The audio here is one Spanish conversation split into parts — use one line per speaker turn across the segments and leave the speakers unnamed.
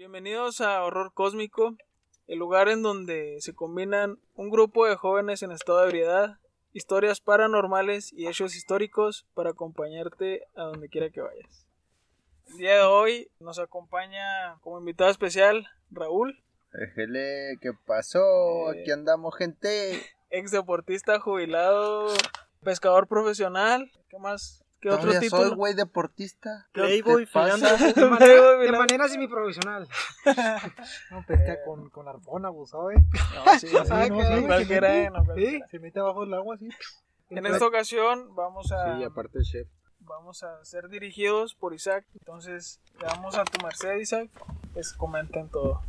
Bienvenidos a Horror Cósmico, el lugar en donde se combinan un grupo de jóvenes en estado de ebriedad, historias paranormales y hechos históricos para acompañarte a donde quiera que vayas. El día de hoy nos acompaña como invitado especial Raúl,
Déjele, ¿qué pasó?
Eh.
Aquí andamos, gente.
ex deportista jubilado, pescador profesional, ¿qué más? ¿Qué otro título?
soy, güey, deportista.
¿Qué
Playboy, filántropo. De manera, de manera semiprofesional. No, pesca con, con arpón, abusado, ¿eh?
No, sí, sí,
Ah,
no, cualquiera, eh, cualquiera.
Sí, se mete abajo del agua así.
En esta ocasión vamos a,
Sí, aparte chef.
vamos a ser dirigidos por Isaac. Entonces, le damos a tu merced, Isaac. Pues comenten todo.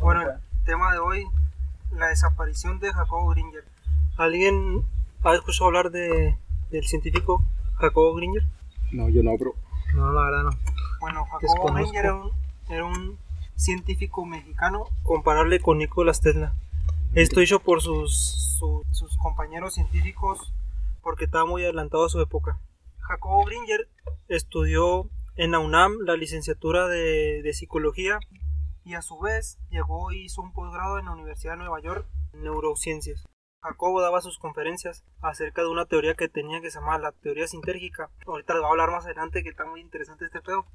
Bueno, el tema de hoy, la desaparición de Jacobo Gringer. ¿Alguien ha escuchado hablar de, del científico Jacobo Gringer?
No, yo no, bro.
No, la verdad no.
Bueno, Jacobo. Gringer era un, era un científico mexicano comparable con Nikola Tesla. Esto hizo por sus, su- sus compañeros científicos porque estaba muy adelantado a su época. Jacobo Gringer estudió en la UNAM la licenciatura de, de psicología y a su vez llegó y hizo un posgrado en la Universidad de Nueva York en neurociencias. Jacobo daba sus conferencias acerca de una teoría que tenía que se llama la teoría sintérgica. Ahorita les voy a hablar más adelante que está muy interesante este pedo.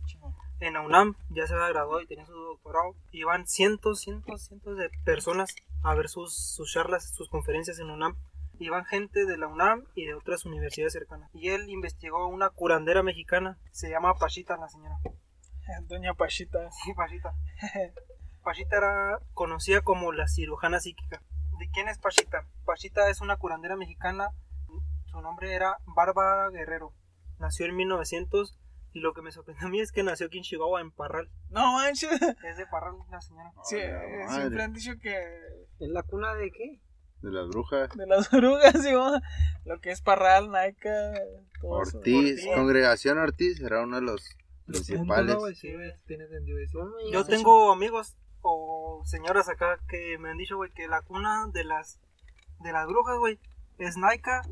En la UNAM ya se había graduado y tenía su doctorado. Iban cientos, cientos, cientos de personas a ver sus, sus charlas, sus conferencias en UNAM. Iban gente de la UNAM y de otras universidades cercanas. Y él investigó una curandera mexicana. Se llama Pachita la señora.
Doña Pachita.
Sí, Pachita. Pachita era conocida como la cirujana psíquica. ¿De quién es Pachita? Pachita es una curandera mexicana. Su nombre era Bárbara Guerrero. Nació en 1900 y lo que me sorprendió a mí es que nació aquí en Chihuahua, en Parral.
No manches.
Es de Parral la señora.
Sí, siempre han dicho que
¿Es la cuna de qué?
De las brujas.
de las orugas, ¿sí, lo que es Parral, Naica, todo eso.
Ortiz, Congregación Ortiz era uno de los principales.
Yo tengo amigos o señoras acá que me han dicho, güey, que la cuna de las de las brujas, güey, es Naica,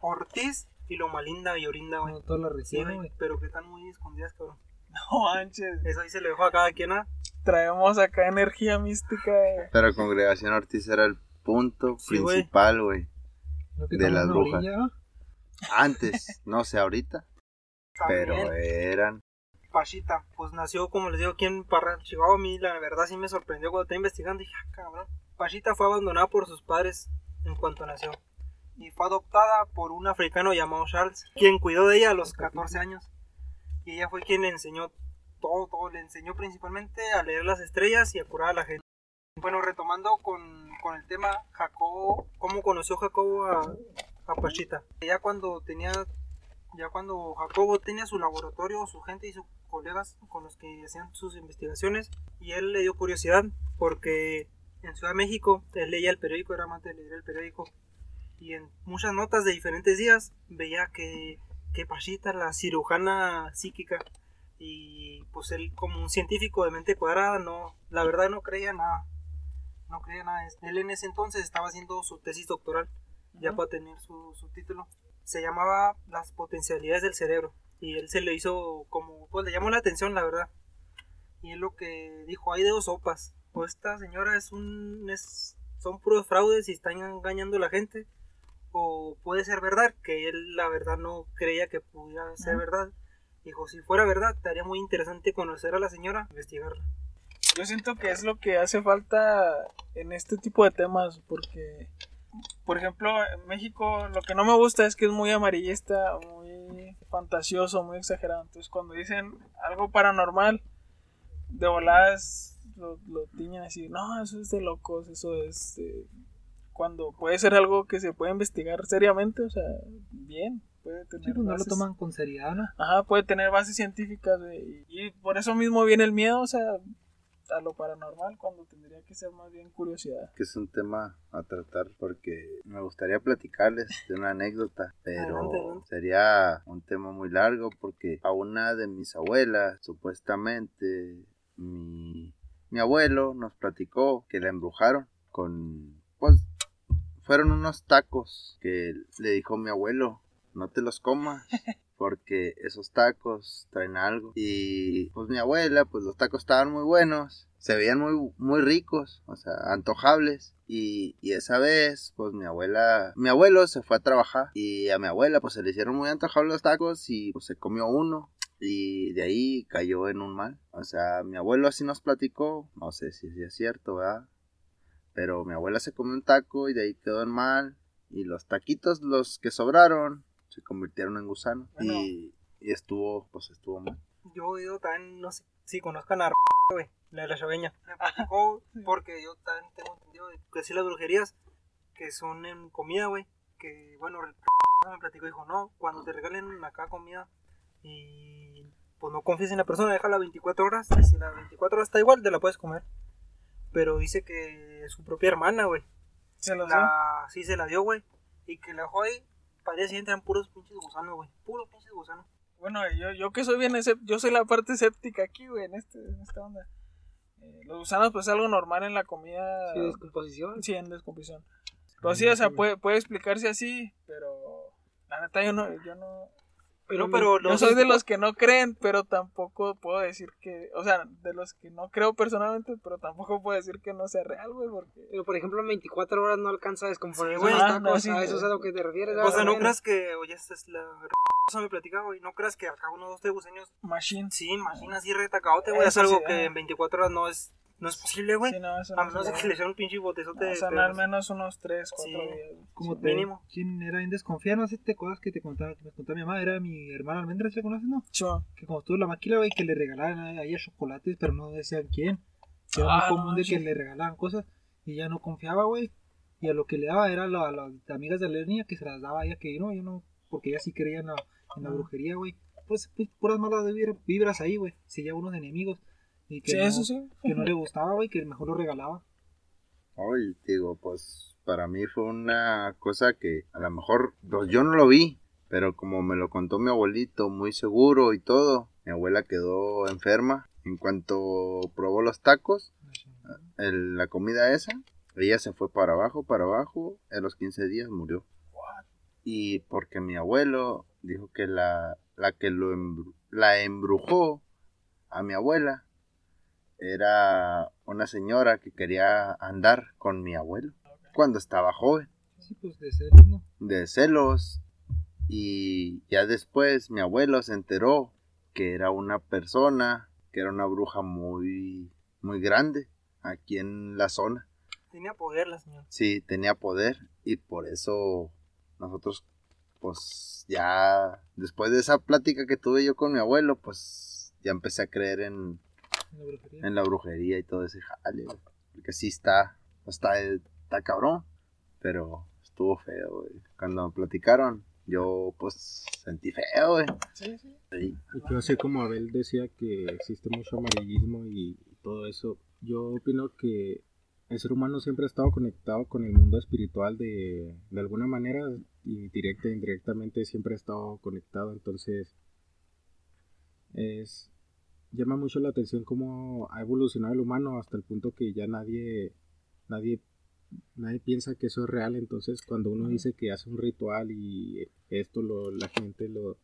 Ortiz y Loma Linda y Orinda, güey.
No, todas las
Sí,
reciben,
güey,
güey.
pero que están muy escondidas, cabrón.
No manches.
Eso ahí se le dejó a cada quien, ¿ah?
Traemos acá energía mística.
Pero Congregación Ortiz era el punto
Sí,
principal, güey. De las brujas.
orilla, ¿no?
Antes, no sé ahorita, pero eran.
Pachita, pues nació, como les digo, aquí en Parral, Chihuahua. A mí, la verdad, sí me sorprendió cuando estaba investigando. Dije, ah, cabrón. Pachita fue abandonada por sus padres en cuanto nació. Y fue adoptada por un africano llamado Charles, quien cuidó de ella a los 14 años. Y ella fue quien le enseñó todo, todo. Le enseñó principalmente a leer las estrellas y a curar a la gente. Bueno, retomando con, con el tema, Jacobo, ¿cómo conoció Jacobo a, a Pachita? Ya cuando tenía ya cuando Jacobo tenía su laboratorio, su gente y sus colegas con los que hacían sus investigaciones, y él le dio curiosidad porque en Ciudad de México él leía el periódico, era amante de leer el periódico, y en muchas notas de diferentes días veía que, que Pachita, la cirujana psíquica, y pues él como un científico de mente cuadrada, no, la verdad no creía nada, no creía nada. Él en ese entonces estaba haciendo su tesis doctoral, ya para tener su, su título se llamaba Las potencialidades del cerebro. Y él se le hizo como, pues le llamó la atención, la verdad. Y él lo que dijo, hay de dos sopas. O esta señora es un, es, son puros fraudes y están engañando a la gente. O puede ser verdad, que él la verdad no creía que pudiera ser verdad. Dijo, si fuera verdad, estaría muy interesante conocer a la señora, investigarla.
Yo siento que es lo que hace falta en este tipo de temas, porque, por ejemplo, en México lo que no me gusta es que es muy amarillista, muy fantasioso, muy exagerado. Entonces, cuando dicen algo paranormal, de voladas lo, lo tiñen así, no, eso es de locos, eso es. eh", cuando puede ser algo que se puede investigar seriamente, o sea, bien, puede tener.
Sí, pues no lo toman con seriedad, ¿no?
Ajá, puede tener bases científicas y, y por eso mismo viene el miedo, o sea, a lo paranormal cuando tendría que ser más bien curiosidad.
que es un tema a tratar porque me gustaría platicarles de una anécdota, pero
Adelante, adelante.
sería un tema muy largo porque a una de mis abuelas, supuestamente mi, mi abuelo nos platicó que la embrujaron con, pues, fueron unos tacos que le dijo mi abuelo, no te los comas porque esos tacos traen algo. Y pues mi abuela, pues los tacos estaban muy buenos, se veían muy, muy ricos, o sea, antojables. Y, y esa vez, pues mi abuela, mi abuelo se fue a trabajar y a mi abuela pues se le hicieron muy antojables los tacos y pues se comió uno. Y de ahí cayó en un mal. O sea, mi abuelo así nos platicó. No sé si es cierto, ¿verdad? Pero mi abuela se comió un taco y de ahí quedó en mal. Y los taquitos, los que sobraron, se convirtieron en gusanos.
Bueno.
Y, y estuvo, pues estuvo mal.
Yo he también, no sé si conozcan a güey, la de la chaveña. Me platicó porque yo también tengo entendido de que sí las brujerías que son en comida, güey. Que bueno, el me platicó, dijo, no, cuando te regalen acá comida y pues no confíes en la persona, déjala 24 horas. Y si la 24 horas está igual, te la puedes comer. Pero dice que su propia hermana, güey,
Se
la, sí se la dio, güey. Y que la dejó ahí, día siguiente eran puros pinches gusanos, güey. Puros pinches gusanos.
Bueno, yo, yo que soy bien yo soy la parte escéptica aquí, güey, en, este, en esta onda. Eh, los gusanos, pues es algo normal en la comida.
Sí, descomposición.
Sí, en descomposición. Pues sí, o sea, puede, puede explicarse así, pero la neta yo no, yo no,
Pero, pero
yo
los-
soy de los que no creen, pero tampoco puedo decir que, o sea, de los que no creo personalmente, pero tampoco puedo decir que no sea real, güey, porque
Pero por ejemplo, en 24 horas no alcanza a descomponer
Sí, güey.
Ah, no, sí,
a eso es a lo que te refieres.
O sea,
¿verdad?
no creas que, oye, esta es la cosa me platica, güey. No creas que acá uno, dos, tres buceños.
machine.
Sí, imagina así retacaote, güey. Es
Eso
algo
sí,
que
ajá.
en 24 horas no es, no es posible, güey.
Sí, no, eso
a
no
menos
se
de que le echen un pinche botezote
No,
pedos.
al menos unos 3, 4
Sí.
días.
Como
Sí.
te,
mínimo.
¿Quién era bien desconfiado? No sé, te acuerdas que te contaba, que me contaba mi mamá, era mi hermana Almendra, ¿se conoces, no?
Chua.
Que como estuvo la maquila, güey, que le regalaban a ella chocolates, pero no decían quién. Que era
Ah,
muy común
no,
de
sí.
que le regalaban cosas y ella no confiaba, güey. Y a lo que le daba era a, la- a las amigas de la niña que se las daba a ella, que no, yo no, porque ella sí creía en la, en la brujería, güey. Pues, pues puras malas vibra- vibras ahí, güey. Seguía unos enemigos. Y que,
Sí,
no,
eso sí.
que no le gustaba, güey, que mejor lo regalaba.
Hoy, digo, pues para mí fue una cosa que a lo mejor pues, yo no lo vi, pero como me lo contó mi abuelito, muy seguro y todo, mi abuela quedó enferma. En cuanto probó los tacos, el- la comida esa, ella se fue para abajo, para abajo, a los 15 días murió. Y porque mi abuelo dijo que la, la que lo embru- la embrujó a mi abuela era una señora que quería andar con mi abuelo cuando estaba joven,
Sí, pues de celos, ¿no?
de celos. Y ya después mi abuelo se enteró que era una persona, que era una bruja muy, muy grande aquí en la zona.
Tenía poder la señora.
Sí, tenía poder y por eso nosotros, pues ya después de esa plática que tuve yo con mi abuelo, pues ya empecé a creer en,
En la brujería.
en la brujería y todo ese jale, güey. Porque sí está, está, está cabrón, pero estuvo feo, güey. Cuando platicaron, yo pues sentí feo, güey.
Sí, sí.
Sí.
Y yo así como Abel decía que existe mucho amarillismo y todo eso, yo opino que el ser humano siempre ha estado conectado con el mundo espiritual de, de alguna manera, y directa e indirectamente siempre ha estado conectado, entonces es llama mucho la atención cómo ha evolucionado el humano hasta el punto que ya nadie nadie nadie piensa que eso es real, entonces cuando uno dice que hace un ritual y esto lo la gente lo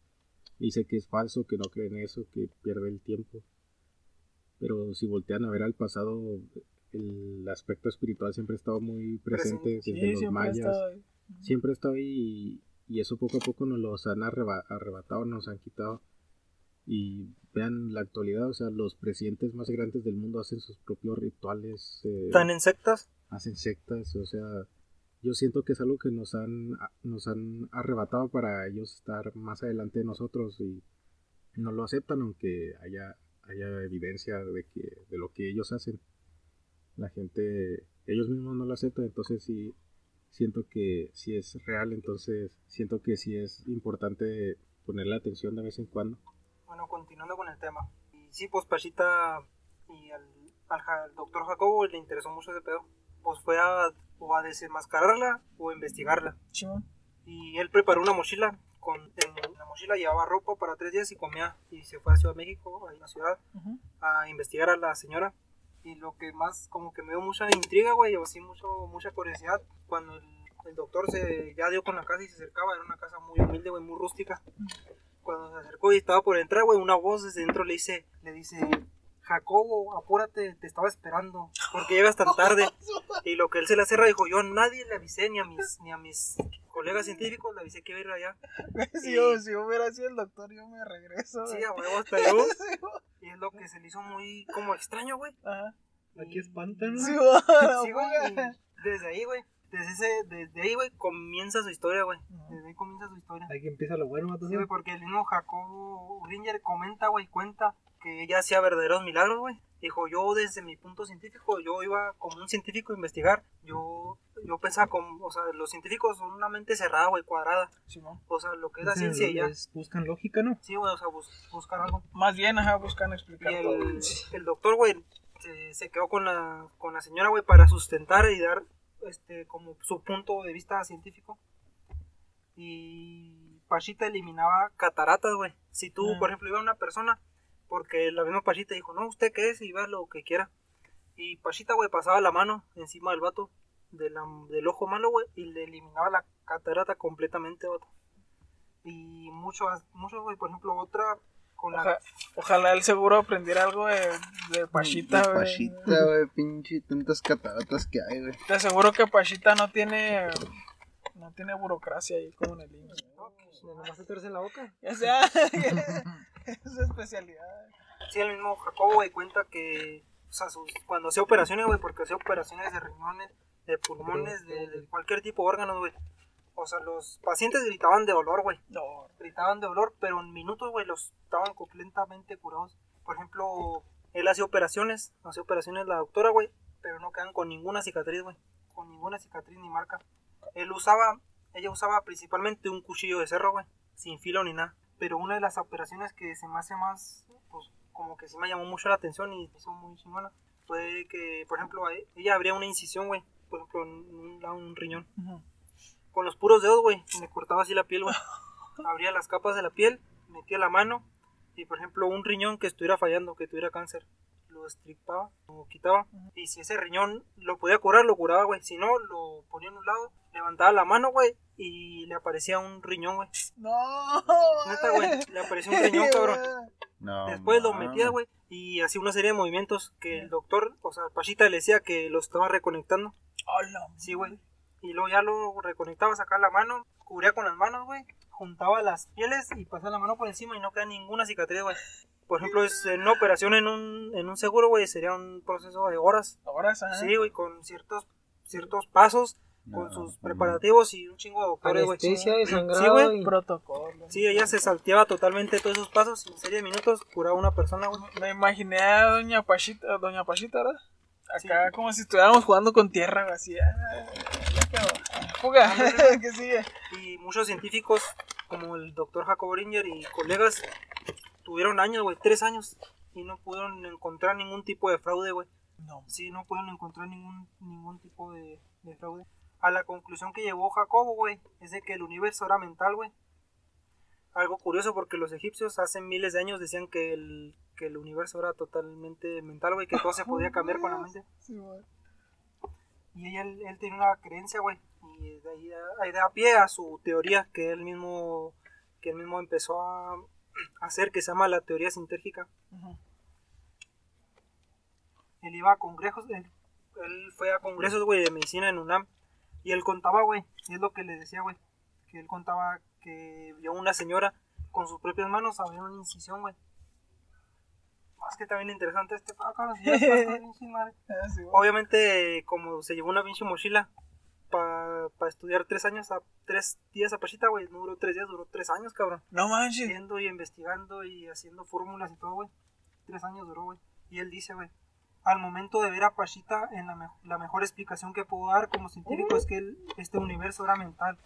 dice que es falso, que no cree en eso, que pierde el tiempo. Pero si voltean a ver al pasado, el aspecto espiritual siempre ha estado muy presente desde
Sí,
los mayas. Siempre ha estado ahí y, y eso poco a poco nos los han arreba- arrebatado, nos han quitado. Y vean la actualidad, o sea, los presidentes más grandes del mundo hacen sus propios rituales. eh,
¿Están en sectas?
hacen sectas, o sea, yo siento que es algo que nos han, nos han arrebatado para ellos estar más adelante de nosotros y no lo aceptan aunque haya, haya evidencia de que, de lo que ellos hacen. La gente, ellos mismos no lo aceptan, entonces sí siento que si es real, entonces siento que sí es importante ponerle atención de vez en cuando.
Bueno, continuando con el tema. Y sí, pues Pachita y al, al, al doctor Jacobo le interesó mucho ese pedo. Pues fue a, o a desenmascararla o a investigarla.
Chimón.
Y él preparó una mochila. Con, en la mochila llevaba ropa para tres días y comía. Y se fue a Ciudad de México, en la ciudad,
Ujú.
a investigar a la señora. Y lo que más como que me dio mucha intriga, güey, o así mucho, mucha curiosidad, cuando el, el doctor se ya dio con la casa y se acercaba, era una casa muy humilde, güey, muy rústica. Cuando se acercó y estaba por entrar, güey, una voz desde dentro le dice, le dice, Jacobo, apúrate, te estaba esperando, porque llegas tan tarde. Y lo que él se le cerra dijo, yo a nadie le avisé, ni a mis, ni a mis colegas científicos le avisé que iba a ir allá.
Si yo, si yo hubiera sido el doctor, yo me regreso.
Sí, a huevo, hasta yo. Y es lo que se le hizo muy como extraño, güey.
Ajá.
Aquí espantan.
Sí, güey,
Sí, güey. Desde ahí, güey. Desde, ese, desde ahí, güey, comienza su historia, güey. Desde ahí comienza su historia.
Aquí empieza lo bueno, ¿no?
Sí, güey, porque el mismo Jacobo Ringer comenta, güey, cuenta que ella hacía verdaderos milagros, güey. Dijo, yo desde mi punto científico, yo iba como un científico a investigar. Yo, yo pensaba como, o sea, los científicos son una mente cerrada, güey, cuadrada.
Simón.
O sea, lo que es la ciencia y ya.
Buscan lógica, ¿no?
Sí, güey, o sea, bus- buscar algo.
Más bien, ajá, buscan
Y
explicar todo.
el, el doctor, güey, se, se quedó con la, con la señora, güey, para sustentar y dar, este, como su punto de vista científico. Y Pachita eliminaba cataratas, güey. Si tú,
Ah.
por ejemplo, iba una persona, porque la misma Pachita dijo, no, ¿usted qué es? Y va lo que quiera. Y Pachita, güey, pasaba la mano encima del vato, de la- del ojo malo, güey, y le eliminaba la catarata completamente, vato. Y muchos, muchos, güey, por ejemplo, otra con la...
Ojalá el seguro aprendiera algo de, de Pachita,
De
güey.
Pachita, güey, pinche tantas cataratas que hay, güey.
Te aseguro que Pachita no tiene no tiene burocracia ahí como en el IMSS.
Nomás te en la boca.
O sea, es su especialidad.
Sí, el mismo Jacobo, güey, cuenta que, o sea, sus- cuando hacía operaciones, güey, porque hacía operaciones de riñones, de pulmones, de, de cualquier tipo de órganos, güey. O sea, los pacientes gritaban de dolor, güey.
No,
Gritaban de dolor, pero en minutos, güey, los estaban completamente curados. Por ejemplo, él hacía operaciones, hacía operaciones la doctora, güey, pero no quedan con ninguna cicatriz, güey. Con ninguna cicatriz ni marca. Él usaba, ella usaba principalmente un cuchillo de cerro, güey, sin filo ni nada. Pero una de las operaciones que se me hace más, pues, como que sí me llamó mucho la atención y hizo muy chingona, fue que, por ejemplo, a- ella abría una incisión, güey, por ejemplo, en un, un riñón.
Ujú.
Con los puros dedos, güey, me cortaba así la piel, güey. Abría las capas de la piel, metía la mano y, por ejemplo, un riñón que estuviera fallando, que tuviera cáncer, lo estripaba, lo quitaba. Y si ese riñón lo podía curar, lo curaba, güey. Si no, lo ponía en un lado, levantaba la mano, güey, y le aparecía un riñón, güey.
No,
Neta, güey, le apareció un riñón, cabrón.
No,
Después lo metía, güey, y hacía una serie de movimientos que el doctor, o sea, Pachita le decía que lo estaba reconectando.
Hola.
Sí, güey. Y luego ya lo reconectaba, sacaba la mano, cubría con las manos, güey. Juntaba las pieles y pasaba la mano por encima y no queda ninguna cicatriz, güey. Por ejemplo, es en una operación en un, en un seguro, güey, sería un proceso de horas.
Ahora, ¿sabes?
Sí, güey, con ciertos, ciertos pasos, con
No,
sus
no.
preparativos y un chingo de doctores, güey. Sí,
y...
Protocolo.
Sí, ella se salteaba totalmente todos esos pasos y en serie de minutos curaba a una persona, güey.
Me imaginé a Doña Pachita, Doña Pachita, ¿verdad? Acá como si estuviéramos jugando con tierra, güey, así. ah. Fuga, que sigue.
Y muchos científicos, como el doctor Jacob Ringer y colegas, tuvieron años, güey, tres años, y no pudieron encontrar ningún tipo de fraude, güey.
No.
Sí, no pudieron encontrar ningún, ningún tipo de, de fraude. A la conclusión que llegó Jacobo, güey, es de que el universo era mental, güey. Algo curioso porque los egipcios hace miles de años decían que el, que el universo era totalmente mental, güey, que todo se podía cambiar con la mente.
Sí, güey.
Y él, él tenía una creencia, güey. Y de ahí, da- ahí da pie a su teoría que él mismo, que él mismo empezó a hacer, que se llama la teoría sintérgica. Él iba a congresos, él, él fue a congresos, güey, de medicina en UNAM. Y él contaba, güey, y es lo que le decía, güey, que él contaba que vio una señora con sus propias manos abriendo una incisión, güey. Es que también interesante este, ah, está- está bien. Obviamente, como se llevó una pinche mochila para estudiar tres años, a tres días a Pachita, güey, no duró tres días, duró tres años, cabrón.
No manches.
Yendo y investigando y haciendo fórmulas y todo, güey. Tres años duró, güey. Y él dice, güey, al momento de ver a Pachita, en la, me- la mejor explicación que puedo dar como científico es que el- este universo era mental.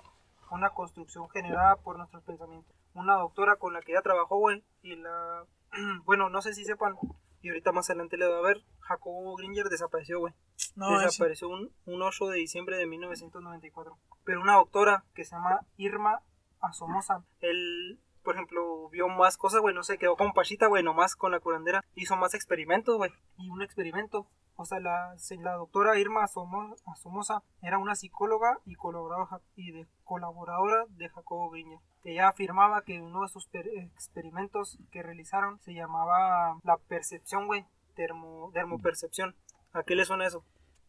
Una construcción generada por nuestros pensamientos. Una doctora con la que ella trabajó, güey, y la... bueno, no sé si sepan, y ahorita más adelante le voy a ver, Jacobo Gringer desapareció, güey
No
desapareció un, un 8 de diciembre de 1994. Pero una doctora que se llama Irma Asomosa, él, por ejemplo, vio más cosas, güey, no se quedó con Pachita, güey, nomás con la curandera. Hizo más experimentos, güey. Y un experimento O sea, la, la doctora Irma Asomosa era una psicóloga y colaboradora, y de, colaboradora de Jacobo Griña. Ella afirmaba que uno de sus per- experimentos que realizaron se llamaba la percepción, güey, termo, dermopercepción. ¿A qué le suena eso?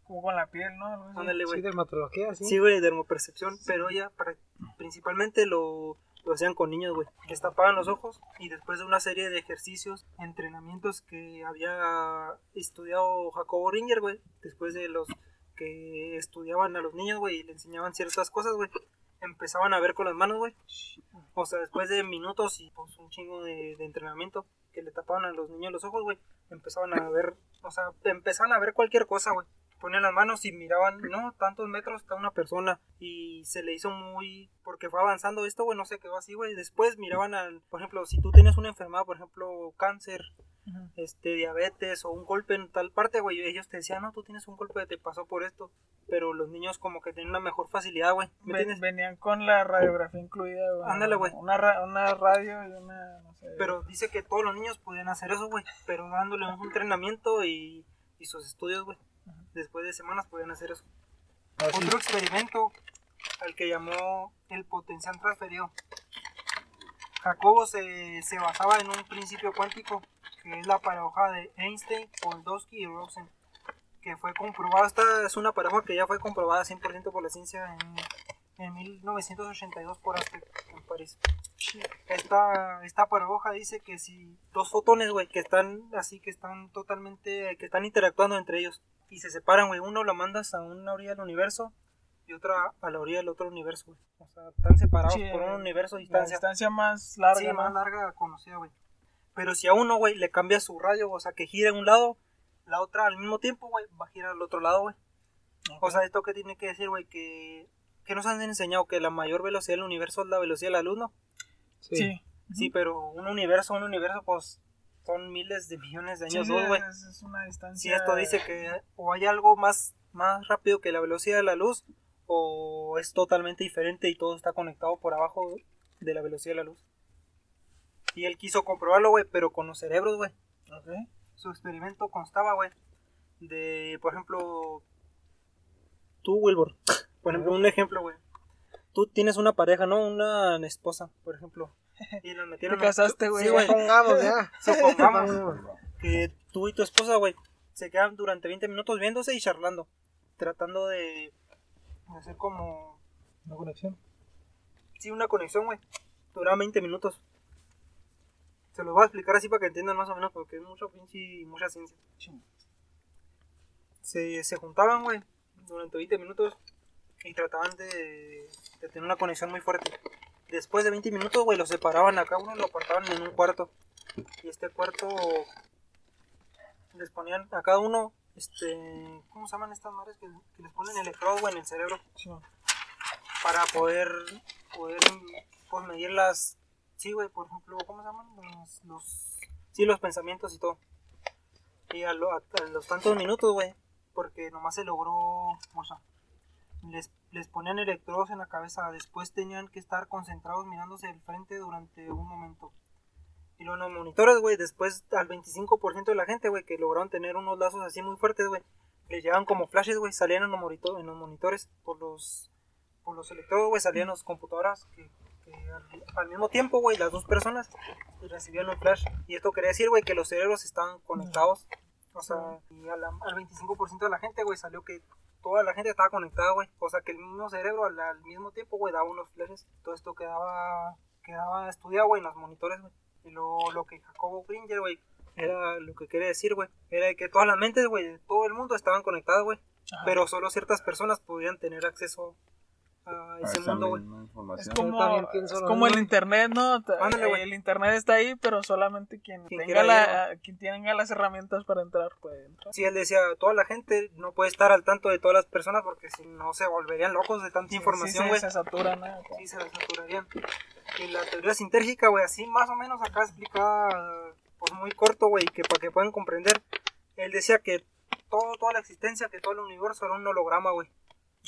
Como con la piel, ¿no?
Ándale,
Sí,
güey.
dermatología, sí.
Sí, güey, dermopercepción, pero ella pra- principalmente lo, lo hacían con niños, güey. Les tapaban los ojos y después de una serie de ejercicios, entrenamientos que había estudiado Jacobo Ringer, güey, después de los que estudiaban a los niños, güey, y le enseñaban ciertas cosas, güey, empezaban a ver con las manos, güey. O sea, después de minutos y pues un chingo de, de entrenamiento que le tapaban a los niños los ojos, güey, empezaban a ver, o sea, empezaban a ver cualquier cosa, güey ponían las manos y miraban, no, tantos metros está una persona y se le hizo muy, porque fue avanzando esto, güey, no se quedó así, güey, después miraban al, por ejemplo, si tú tienes una enfermedad, por ejemplo, cáncer, este, diabetes o un golpe en tal parte, güey, ellos te decían, no, tú tienes un golpe, te pasó por esto, pero los niños como que tienen una mejor facilidad, güey, ¿me
Ven- venían con la radiografía incluida, güey.
Ándale, güey.
Una, ra- una radio y una, no sé.
Pero dice que todos los niños podían hacer eso, güey, pero dándole un entrenamiento y, y sus estudios, güey. Después de semanas podían hacer eso. Otro experimento al que llamó el potencial transferido. Jacobo se, se basaba en un principio cuántico que es la paradoja de Einstein, Podolsky y Rosen, que fue comprobada, esta es una paradoja que ya fue comprobada 100% por la ciencia en, en 1982 por Aztec en París. Esta, esta paradoja dice que si dos fotones, güey, que están así, que están totalmente, que están interactuando entre ellos y se separan, güey, uno lo mandas a una orilla del universo y otra a la orilla del otro universo, güey. O sea, están separados
Sí,
por un universo de
la
distancia.
distancia más larga,
Sí, más larga conocida, güey. Pero si a uno, güey, le cambia su radio, o sea, que gira a un lado, la otra al mismo tiempo, güey, va a girar al otro lado, güey. O sea, esto que tiene que decir, güey, que, que nos han enseñado que la mayor velocidad del universo es la velocidad de la luz, ¿no?
Sí.
Sí, pero un universo, un universo, pues son miles de millones de años,
sí,
luz, güey.
es, una distancia.
Si esto dice que o hay algo más, más rápido que la velocidad de la luz, o es totalmente diferente y todo está conectado por abajo de la velocidad de la luz. Y él quiso comprobarlo, güey, pero con los cerebros, güey.
Ok.
Su experimento constaba, güey, de, por ejemplo, tú, Wilbur. Por ejemplo, un ejemplo, güey. Tú tienes una pareja, ¿no? Una esposa, por ejemplo. Y nos
Te
metieron...
casaste, güey.
Sí, güey.
Pongamos ya.
Supongamos que tú y tu esposa, güey, se quedan durante 20 minutos viéndose y charlando. Tratando de de hacer como...
Una conexión.
Sí, una conexión, güey. Duraba 20 minutos. Se los voy a explicar así para que entiendan más o menos porque es mucho pinche y mucha ciencia. Se, se juntaban, güey, durante 20 minutos y trataban de, de tener una conexión muy fuerte. Después de 20 minutos, güey, los separaban a cada uno, lo apartaban en un cuarto. Y este cuarto les ponían a cada uno, este, ¿cómo se llaman estas madres que, que les ponen electrodos, güey, en el cerebro?
Sí.
para poder, poder pues, medir las, sí, güey, por ejemplo, ¿cómo se llaman? Los, los, sí, los pensamientos y todo. Y a, lo- a- a los tantos minutos, güey, porque nomás se logró, o sea, les, ponían electrodos en la cabeza, después tenían que estar concentrados mirándose al frente durante un momento. Y luego los monitores, güey, después al 25% de la gente, güey, que lograron tener unos lazos así muy fuertes, güey, les llegaban como flashes, güey, salían en los, monito- en los monitores por los por los electrodos, güey, salían las computadoras que, que al, al mismo tiempo, güey, las dos personas recibían un flash. Y esto quería decir, güey, que los cerebros estaban conectados. O sea, y a la- al 25% de la gente, güey, salió que toda la gente estaba conectada, güey. O sea, que el mismo cerebro al, al mismo tiempo, güey, daba unos flashes. Todo esto quedaba, quedaba estudiado, güey, en los monitores, güey. Y lo, lo que Jacobo Gringer, güey, era lo que quería decir, güey, era que todas las mentes, güey, de todo el mundo estaban conectadas, güey. Pero solo ciertas personas podían tener acceso a
A
ese
esa
mundo, güey.
misma
Es
información.
como, es como el internet, ¿no?
Ándale, güey.
el internet está ahí, pero solamente quien,
Quien
tenga,
quiera
la, quien tenga las herramientas para entrar puede entrar.
Sí, él decía, toda la gente no puede estar al tanto de todas las personas porque si no se volverían locos de tanta información,
Sí,
güey.
se, se saturan, ¿no?
Sí, se saturarían. Y la teoría sintérgica, güey, así más o menos acá explicada, pues muy corto, güey, que para que puedan comprender. Él decía que todo, toda la existencia, que todo el universo era un holograma, güey.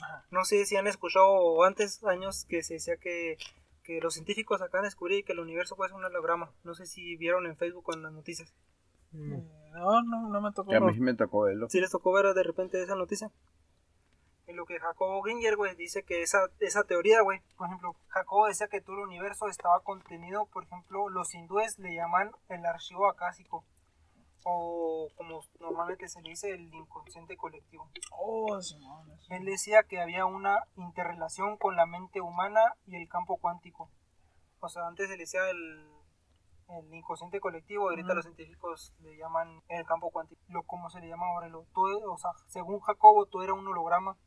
Ajá.
No sé si han escuchado antes años que se decía que, que los científicos acaban de descubrir que el universo puede ser un holograma. No sé si vieron en Facebook o en las noticias.
Eh, No, no, no me tocó.
A mí sí me tocó verlo.
¿Sí les tocó ver de repente esa noticia? En lo que Jacobo Gringer, güey, dice que esa, esa teoría, güey, por ejemplo, Jacobo decía que todo el universo estaba contenido, por ejemplo, los hindúes le llaman el archivo acásico, o como normalmente se le dice, el inconsciente colectivo.
Oh, Simón. eso.
Él decía que había una interrelación con la mente humana y el campo cuántico. O sea, antes se le decía el, el inconsciente colectivo, ahorita los científicos le llaman el campo cuántico. Lo como se le llama ahora, lo, todo, o sea, según Jacobo, todo era un holograma,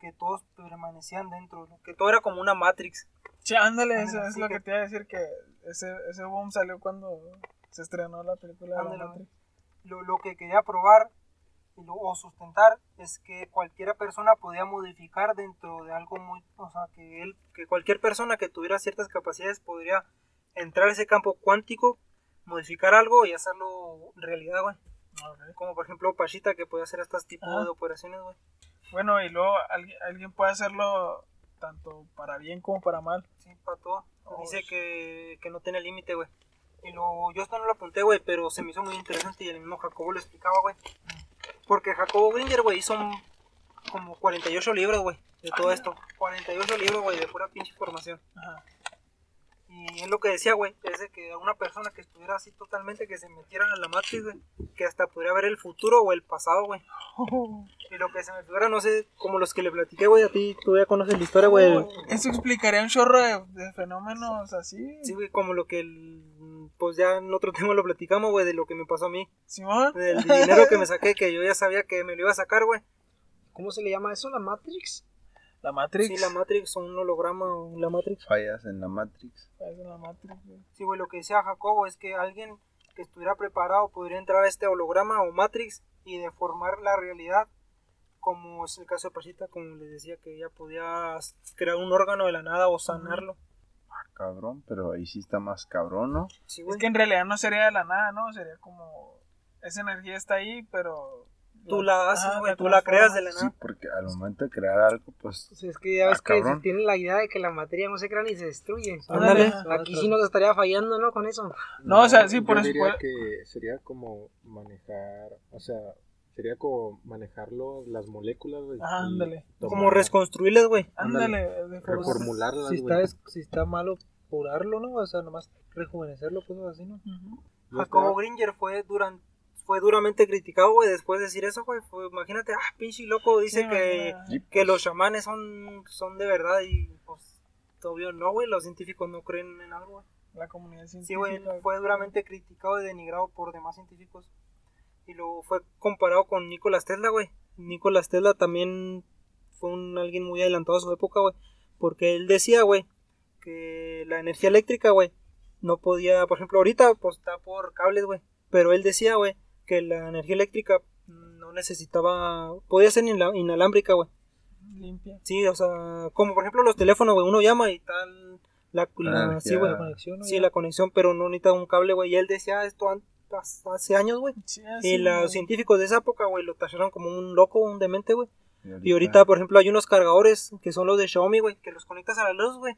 que todos permanecían dentro, que todo era como una Matrix.
Sí, ándale, eso es
sí
lo
que-
que te iba a decir, que ese, ese boom salió cuando se estrenó la película de la Matrix.
Lo, lo que quería probar lo- o sustentar es que cualquiera persona podía modificar dentro de algo muy, o sea, que él, que cualquier persona que tuviera ciertas capacidades podría entrar a ese campo cuántico, modificar algo y hacerlo realidad, güey. Como por ejemplo Pachita que puede hacer estas tipos de operaciones, güey.
Bueno, y luego alguien, alguien puede hacerlo tanto para bien como para mal.
Sí, para todo.
Oh,
Dice
sí.
que, que no tiene límite, güey. Y lo, yo esto no lo apunté, güey, pero se me hizo muy interesante y el mismo Jacobo lo explicaba, güey. Porque Jacobo Gringer, güey, hizo un- como 48 libros, güey, de todo esto. 48 libros, güey, de pura pinche información.
Ajá.
Y es lo que decía, güey, es de que a una persona que estuviera así totalmente, que se metiera en la matriz, güey, que hasta pudiera ver el futuro o el pasado, güey. Y lo que se me figura, no sé, como los que le platiqué, güey, a ti, tú ya conoces la historia, güey.
Eso explicaría un chorro de, de fenómenos así.
Sí, güey, como lo que, el- pues ya en otro tema lo platicamos, güey, de lo que me pasó a mí.
Simón.
Del dinero que me saqué, que yo ya sabía que me lo iba a sacar, güey.
¿Cómo se le llama eso? ¿La Matrix?
La Matrix.
Sí, la Matrix, o un holograma, o la Matrix.
Fallas en la Matrix.
Es la Matrix, güey.
Sí, güey, lo que decía Jacobo es que alguien que estuviera preparado podría entrar a este holograma o Matrix y deformar la realidad, como es el caso de Pachita, como les decía, que ella podía crear un órgano de la nada o sanarlo.
Ah, cabrón, pero ahí sí está más cabrón, ¿no?
Sí,
Es que en realidad no sería de la nada, ¿no? Sería como. Esa energía está ahí, pero.
Tú la haces,
Ajá,
güey,
la
tú la creas de la
Sí,
nada.
porque al momento de crear algo, pues
Pues es que ya ves
Ah,
que se tiene la idea de que la materia no se crea ni se destruye.
Ándale.
Aquí sí nos estaría fallando, ¿no? Con eso.
No, o sea, sí,
yo
por eso
diría que sería como manejar, o sea, sería como manejarlo, las moléculas, güey. Y
ándale.
Como reconstruirles, güey.
Ándale.
reformularlas,
Si
güey.
está, si está malo curarlo, ¿no? O sea, nomás rejuvenecerlo, cosas así, ¿no?
Ujú.
Yo
Jacobo Gringer fue durante fue duramente criticado, güey, después de decir eso, güey. Fue, imagínate, ah, pinche loco, dice
Sí,
que, que los chamanes son, son de verdad y pues obvio no, güey, los científicos no creen en algo, güey.
La comunidad
Sí, güey,
científica.
fue duramente criticado y denigrado por demás científicos. Y luego fue comparado con Nicolás Tesla, güey. Nicolás Tesla también fue un alguien muy adelantado a su época, güey. Porque él decía, güey, que la energía eléctrica, güey, no podía, por ejemplo, ahorita pues está por cables, güey. Pero él decía, güey, que la energía eléctrica no necesitaba, podía ser inalámbrica, güey.
limpia.
Sí, o sea, como por ejemplo los teléfonos, güey, uno llama y tal, la, sí, güey,
La conexión, ¿no?
Sí,
Ya.
la conexión, pero no necesita un cable, güey. Y él decía esto an- pas- hace años, güey.
Sí,
Y los científicos de esa época, güey, lo tacharon como un loco, un demente, güey. Y ahorita, por ejemplo, hay unos cargadores que son los de Xiaomi, güey, que los conectas a la luz, güey.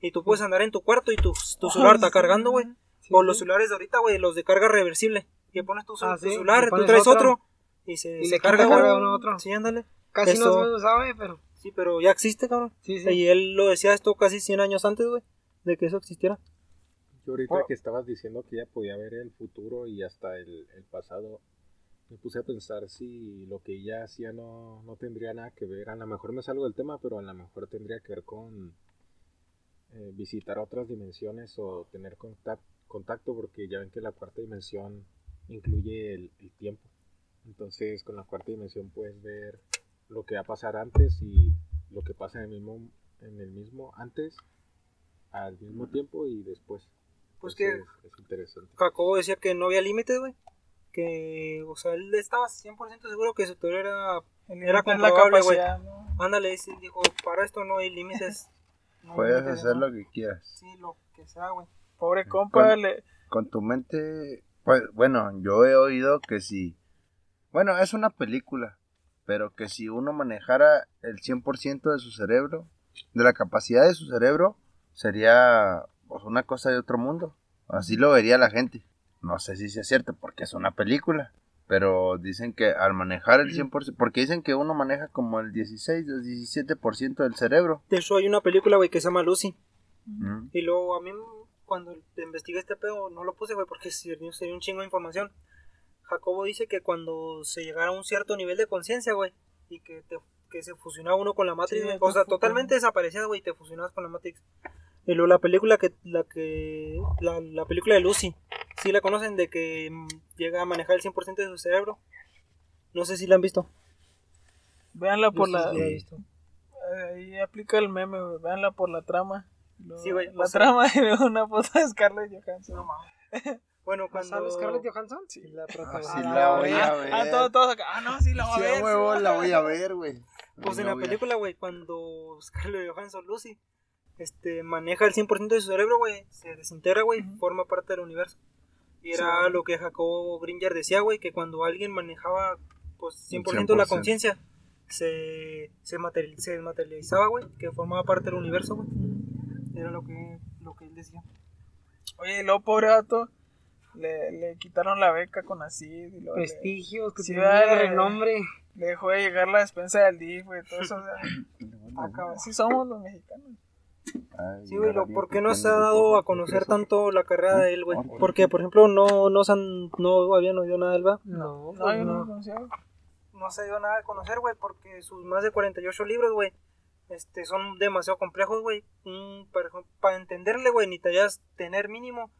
Y tú puedes andar en tu cuarto y tu, tu celular está cargando, güey.
Sí,
o los celulares de ahorita, güey, los de carga reversible. Y pones tu,
Ah,
tu
sí,
celular, tú traes
otro.
otro. Y se,
Y
se
le
carga,
carga uno a otro.
Sí, ándale.
Casi
Eso-
no se sabe, pero
Sí, pero ya existe, cabrón.
sí, sí.
Y él lo decía esto casi 100 años antes, güey, de que eso existiera.
Yo ahorita
Oh.
que estabas diciendo que ella podía ver el futuro y hasta el, el pasado, me puse a pensar si lo que ella hacía no, no tendría nada que ver. A lo mejor me salgo del tema, pero a lo mejor tendría que ver con eh, visitar otras dimensiones o tener contac- contacto, porque ya ven que la cuarta dimensión incluye el, el tiempo. Entonces con la cuarta dimensión puedes ver lo que va a pasar antes y lo que pasa en el mismo, en el mismo antes, al mismo tiempo y después.
Pues
Entonces, es interesante.
Jacobo decía que no había límites, güey. Que, o sea, él estaba 100% seguro que su teoría era... Era comprobable, güey.
¿no?
Ándale, dice, dijo, para esto no hay límites. No hay
Puedes
límites,
hacer
¿no?
lo que quieras.
Sí, lo que sea, güey.
Pobre compa,
Con-
le-
Con tu mente, pues, bueno, yo he oído que si, bueno, es una película, pero que si uno manejara el 100% de su cerebro, de la capacidad de su cerebro, sería pues, una cosa de otro mundo. Así lo vería la gente. no sé si sea cierto porque es una película. Pero dicen que al manejar el 100%, porque dicen que uno maneja como el 16 o 17% del cerebro.
De hecho, hay una película, güey, que se llama Lucy.
Mm.
Y luego a mí, cuando investigué este pedo, no lo puse, güey, porque sería, sería un chingo de información. Jacobo dice que cuando se llegara a un cierto nivel de conciencia, güey, y que, te- que se fusionaba uno con la Matrix,
Sí, te
o sea, totalmente desaparecías, güey, y te fusionabas con la Matrix. Y luego la película que, la que, la, la película de Lucy, sí la conocen, de que mm, llega a manejar el 100% de su cerebro. No sé si la han visto.
Véanla por
sí
la.
la he visto.
Ahí aplica el meme, güey. Véanla por la trama. Luego,
Sí, güey,
La trama veo una foto de Scarlett Johansson.
No mames. Bueno,
¿Sale
cuando...
Scarlett Johansson?
Sí.
La
Ah,
protagonista.
sí la voy a
Ah,
ver.
ah, todo, todo acá. Ah, no, sí la voy a ver. sí,
huevo, la voy a ver, güey.
Pues en
La
la película, güey, cuando Scarlett Johansson Lucy este, maneja el 100% de su cerebro, güey, se desintegra, güey, forma parte del universo. Y era
Sí,
lo que Jacobo Gringer decía, güey, que cuando alguien manejaba pues 100%, la
100%.
conciencia, se, se, material- se materializaba, güey, que formaba parte del universo, güey. Era lo que, lo que él decía.
Oye, y luego, pobre vato, le, le quitaron la beca con así. Le,
Prestigios, que
Sí,
tenía
vale.
renombre.
le dejó de llegar la despensa del DIF, güey. Todo eso. o sea,
Acá,
así somos los mexicanos.
Ay,
Sí, güey, lo- ¿por qué no
¿por
se ha dado a conocer tanto la carrera de él, güey?
Ah,
Porque, por ejemplo, no, no, se han- no habían oído nada de él, ¿va?
No,
No,
pues
no
no.
no se dio nada de conocer, güey, porque sus más de 48 libros, güey, este, son demasiado complejos, güey. Mm, Para, para entenderle, güey, necesitarías tener mínimo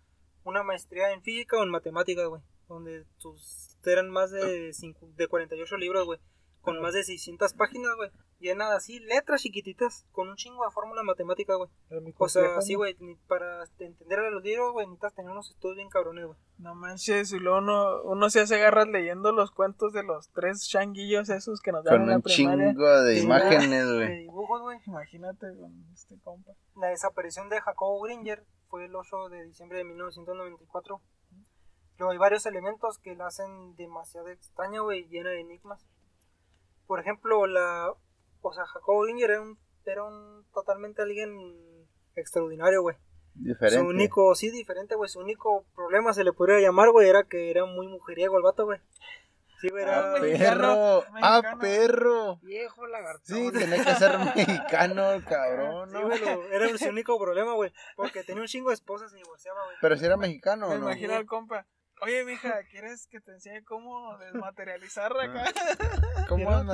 una maestría en física o en matemáticas, güey, donde sus eran más de, cinco- de 48 libros, güey, con más de 600 páginas, güey, llenas así, letras chiquititas, con un chingo de fórmulas matemáticas, güey. O sea, sí, güey, ni- para entender a los libros, güey, necesitas tener unos estudios bien cabrones, güey.
No manches, y luego uno, uno se hace garras leyendo los cuentos de los tres changuillos esos que nos dan
Con
en la
un
primaria.
chingo de imágenes,
De
güey.
dibujos, güey.
Imagínate con este compa.
La desaparición de Jacobo Gringer fue el 8 de diciembre de 1994. Luego hay varios elementos que la hacen demasiado extraña, güey, llena de enigmas. Por ejemplo, la... O sea, Jacobo Gringer era un, era un totalmente alguien extraordinario, güey.
Diferente.
Su único, sí, diferente, güey. Su único problema se le podría llamar, güey, era que era muy mujeriego el vato, güey. Sí, güey, era...
Ah, mexicano,
Perro. Ah, perro.
Viejo lagartón.
Sí, tenía que ser mexicano, cabrón,
Sí, güey, lo- era su único problema, güey. Porque tenía un chingo de esposas y divorciaba, güey.
Pero si era mexicano,
Me imagino al compa. Oye, mija, ¿quieres que te enseñe cómo desmaterializar acá?
¿Cómo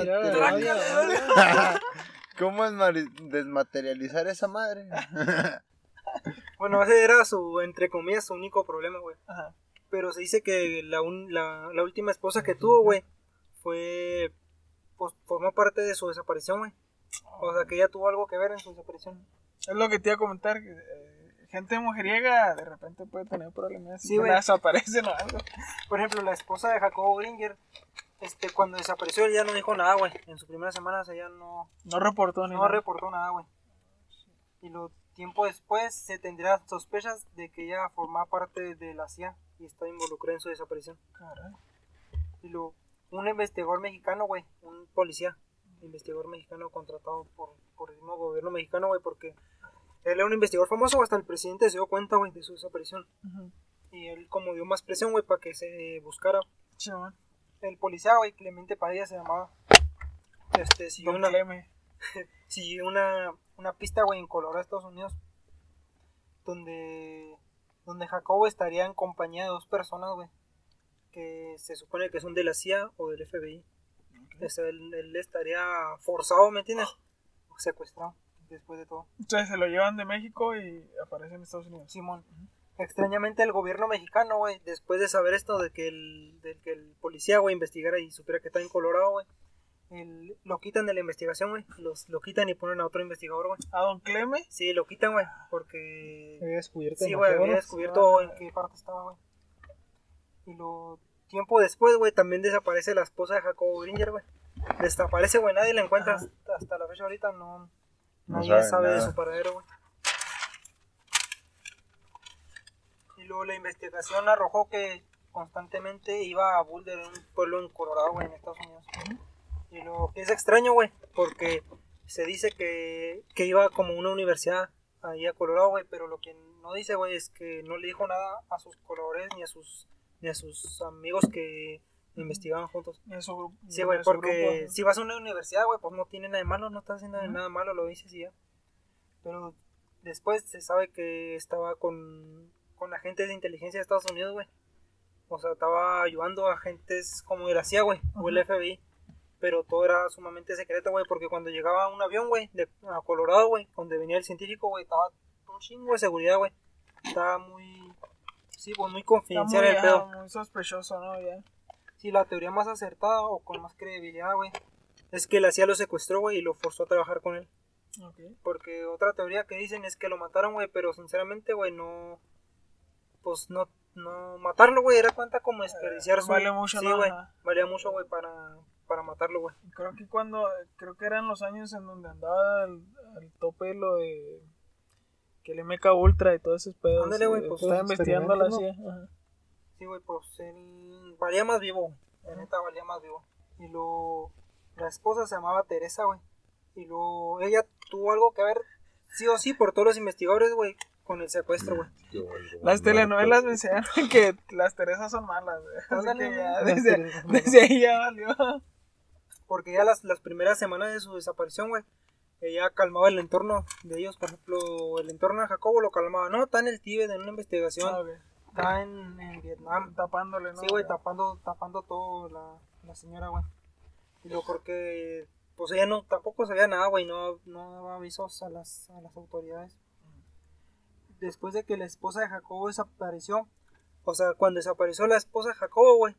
¿Cómo desmaterializar esa madre?
Bueno, ese era su, entre comillas, su único problema, güey.
Ajá.
Pero se dice que la, un- la, la última esposa que tuvo, güey, fue. Pues formó parte de su desaparición, güey. O sea, que ella tuvo algo que ver en su desaparición.
Es lo que te iba a comentar. que, eh, gente mujeriega de repente puede tener problemas.
Sí, güey.
desaparecen o algo.
Por ejemplo, la esposa de Jacobo Gringer, este, cuando desapareció, ella no dijo nada, güey. En sus primeras semanas ella no,
No reportó ni
no
nada.
reportó nada, güey. Y lo tiempo después se tendría sospechas de que ella formaba parte de la CIA y está involucrada en su desaparición.
Caray.
Y lo, un investigador mexicano, güey, un policía, investigador mexicano contratado por, por el mismo gobierno mexicano, güey, porque él era un investigador famoso, hasta el presidente se dio cuenta, güey, de su desaparición. Y él como dio más presión, güey, para que se buscara. El policía, güey, Clemente Padilla se llamaba. Este, siguió una, siguió una, una pista, güey, en Colorado, Estados Unidos, donde, donde Jacobo estaría en compañía de dos personas, güey, que se supone que son de la CIA o del FBI. O sea, él, él estaría forzado, ¿me entiendes? O secuestrado, después de todo.
Entonces se lo llevan de México y aparece en Estados Unidos.
Simón. Extrañamente el gobierno mexicano, güey, después de saber esto de que el, de que el policía, güey, investigara y supiera que está en Colorado, güey, el- lo quitan de la investigación, güey, los, lo quitan y ponen a otro investigador, güey.
¿A Don Cleme?
Sí, lo quitan, güey, porque...
Había descubierto
Sí, güey, había descubierto en qué parte estaba, güey. Y lo... Tiempo después, güey, también desaparece la esposa de Jacobo Gringer, güey. Desaparece, güey, nadie la encuentra hasta, hasta la fecha ahorita, no...
No
Nadie
sabe
de su paradero, güey. Y luego la investigación arrojó que constantemente iba a Boulder, un pueblo en Colorado, güey, en Estados Unidos. Y lo que es extraño, güey, porque se dice que, que iba como una universidad ahí a Colorado, güey, pero lo que no dice, güey, es que no le dijo nada a sus colaboradores ni a sus ni a sus amigos que investigaban juntos.
Grupo.
Sí, güey, porque
grupo,
si vas a una universidad, güey, pues no tiene nada de malo, no estás haciendo nada malo, lo dices y ya. Pero después se sabe que estaba con, con agentes de inteligencia de Estados Unidos, güey. O sea, estaba ayudando a agentes como de la CIA, güey, o el FBI. Pero todo era sumamente secreto, güey, porque cuando llegaba un avión, güey, a Colorado, güey, donde venía el científico, güey, estaba un chingo de seguridad, güey. Estaba muy... Sí, pues muy confidencial
muy,
el pedo.
muy sospechoso, ¿no? Ya.
Sí, la teoría más acertada o con más credibilidad, güey, es que la CIA lo secuestró, güey, y lo forzó a trabajar con él.
Ok.
Porque otra teoría que dicen es que lo mataron, güey, pero sinceramente, güey, no. Pues no, no matarlo, güey, era cuenta como desperdiciar su.
Eh, vale mucho,
sí, güey, valía mucho, güey, para, para matarlo, güey.
Creo que cuando, creo que eran los años en donde andaba al, al tope lo de que el MK Ultra y todo ese pedo.
Ándale, güey, pues,
estaba
todos
investigando la CIA. Ajá.
Sí, güey, pues él valía más vivo, güey. La neta valía más vivo. Y luego, la esposa se llamaba Teresa, güey. Y luego, ella tuvo algo que ver, sí o sí, por todos los investigadores, güey, con el secuestro, güey.
Las telenovelas me enseñaron que las Teresas son malas, güey. Así
Ándale,
que ya,
güey.
desde, ahí ya valió.
Porque ya las, las primeras semanas de su desaparición, güey, ella calmaba el entorno de ellos. Por ejemplo, el entorno de Jacobo lo calmaba. No, está en el Tíbet, en una investigación.
Ah.
Está en, en Vietnam.
Tapándole, ¿no?
Sí, güey, tapando, tapando todo la, la señora, güey. Y luego porque, pues ella no, tampoco sabía nada, güey, no, no daba avisos a las, a las autoridades. Después de que la esposa de Jacobo desapareció, o sea, cuando desapareció la esposa de Jacobo, güey,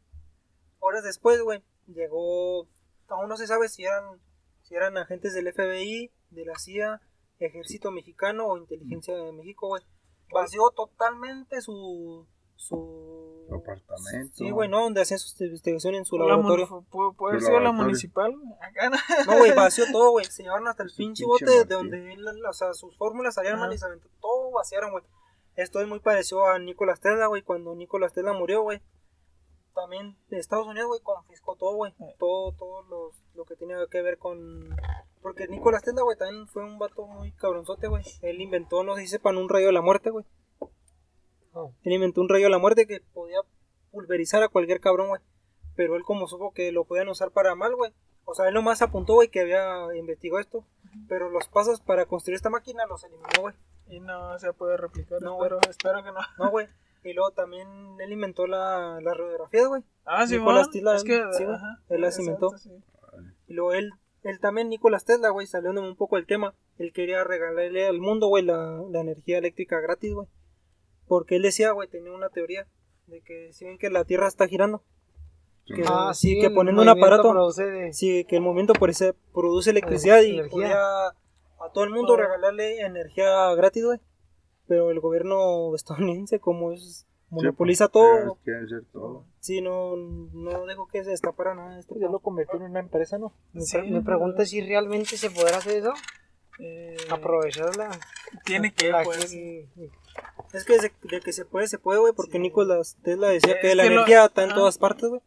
horas después, güey, llegó, aún no se sabe si eran, si eran agentes del FBI, de la CIA, Ejército Mexicano o Inteligencia de México, güey. Vació totalmente su, su
Su apartamento.
Sí, güey, ¿no? Donde hacían sus investigaciones en su
La
laboratorio.
Puede haber sido la municipal. Acá no.
No, güey, vació todo, güey. Se llevaron hasta el
Su
pinche bote de donde, él, o sea, sus fórmulas salían mal y se aventó. Todo vaciaron, güey. Esto es muy parecido a Nicolás Tesla, güey. Cuando Nicolás Tesla murió, güey. También Estados Unidos, güey, confiscó todo, güey. Todo, todo los, lo que tenía que ver con... Porque Nicolás Tesla, güey, también fue un vato muy cabronzote, güey. Él inventó, no sé si sepan, un rayo de la muerte, güey.
Oh.
Él inventó un rayo de la muerte que podía pulverizar a cualquier cabrón, güey. Pero él como supo que lo podían usar para mal, güey. O sea, él nomás apuntó, güey, que había investigado esto. Pero los pasos para construir esta máquina los eliminó, güey.
Y no se puede replicar.
No,
espero, espero que no.
No, güey. Y luego también él inventó la, la radiografía, güey.
Ah, sí,
Nicolás
bueno.
Tesla,
Es que,
sí, güey.
ajá,
Él las inventó.
sí.
Y luego él, él también, Nicolás Tesla, güey, saliéndome un poco del tema. Él quería regalarle al mundo, güey, la, la energía eléctrica gratis, güey. Porque él decía, güey, tenía una teoría de que si ven que la Tierra está girando, que,
Ah,
sí,
sí,
que
el
poniendo un aparato,
produce
sí, que el movimiento por ese produce electricidad y
energía.
podía a todo el mundo regalarle energía gratis, güey. Pero el gobierno estadounidense, como es, monopoliza
Sí, pues,
todo,
hacer todo.
sí, no, no dejó que se escapara nada de esto.
Ya lo convirtió en una empresa, ¿no?
Me,
Sí,
pre- me pregunto si realmente se podrá hacer eso.
Eh,
Aprovechar la.
tiene que,
la-
pues.
Es que de, de que se puede, se puede, güey, porque
Sí.
Nicolás Tesla decía
Es
que la
lo-
energía está en
ajá.
todas partes, güey.